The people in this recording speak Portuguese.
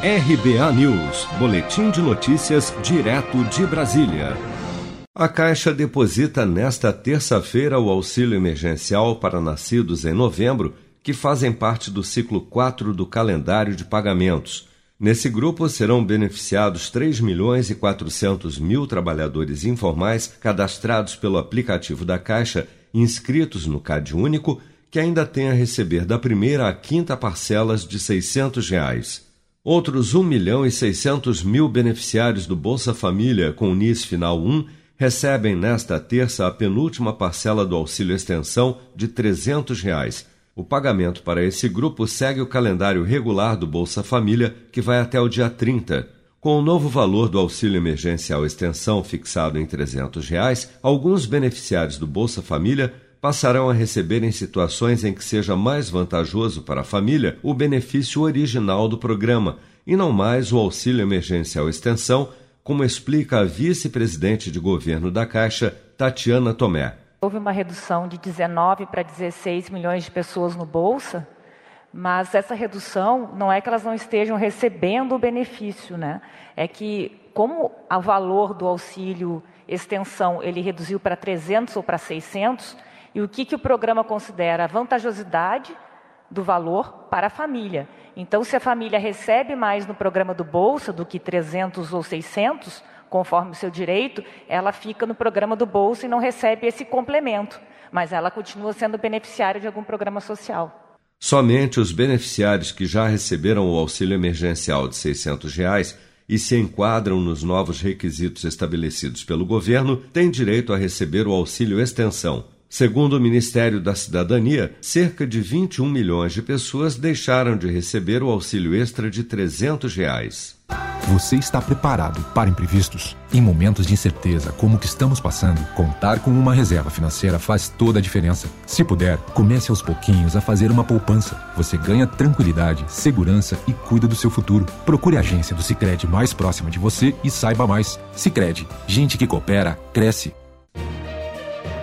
RBA News, Boletim de Notícias, direto de Brasília. A Caixa deposita nesta terça-feira o auxílio emergencial para nascidos em novembro, que fazem parte do ciclo 4 do calendário de pagamentos. Nesse grupo serão beneficiados 3 milhões e 400 mil trabalhadores informais cadastrados pelo aplicativo da Caixa, inscritos no CAD Único, que ainda têm a receber da primeira à quinta parcelas de 600 reais. Outros 1 milhão e 600 mil beneficiários do Bolsa Família com o NIS Final 1 recebem nesta terça a penúltima parcela do auxílio extensão de 300 reais. O pagamento para esse grupo segue o calendário regular do Bolsa Família, que vai até o dia 30. Com o novo valor do auxílio emergencial extensão fixado em 300 reais, alguns beneficiários do Bolsa Família passarão a receber em situações em que seja mais vantajoso para a família o benefício original do programa e não mais o auxílio emergencial extensão, como explica a vice-presidente de governo da Caixa, Tatiana Tomé. Houve uma redução de 19 para 16 milhões de pessoas no Bolsa, mas essa redução não é que elas não estejam recebendo o benefício, né? É que como o valor do auxílio extensão ele reduziu para 300 ou para 600, e o que, que o programa considera? A vantajosidade do valor para a família. Então, se a família recebe mais no programa do Bolsa do que 300 ou 600, conforme o seu direito, ela fica no programa do Bolsa e não recebe esse complemento, mas ela continua sendo beneficiária de algum programa social. Somente os beneficiários que já receberam o auxílio emergencial de 600 reais e se enquadram nos novos requisitos estabelecidos pelo governo têm direito a receber o auxílio extensão, Segundo o Ministério da Cidadania, cerca de 21 milhões de pessoas deixaram de receber o auxílio extra de 300 reais. Você está preparado para imprevistos? Em momentos de incerteza como o que estamos passando, contar com uma reserva financeira faz toda a diferença. Se puder, comece aos pouquinhos a fazer uma poupança. Você ganha tranquilidade, segurança e cuida do seu futuro. Procure a agência do Sicredi mais próxima de você e saiba mais. Sicredi, gente que coopera cresce